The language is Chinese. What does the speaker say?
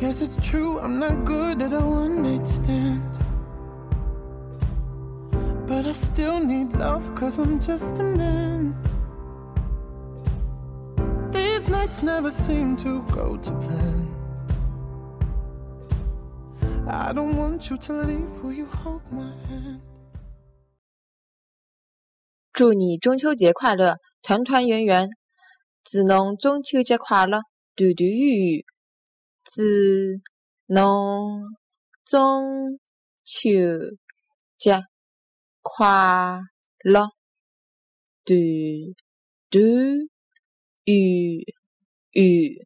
祝你中秋节快乐，团团圆圆！祝侬中秋节快乐，团团圆圆！祝侬中秋节快乐！嘟嘟吁吁。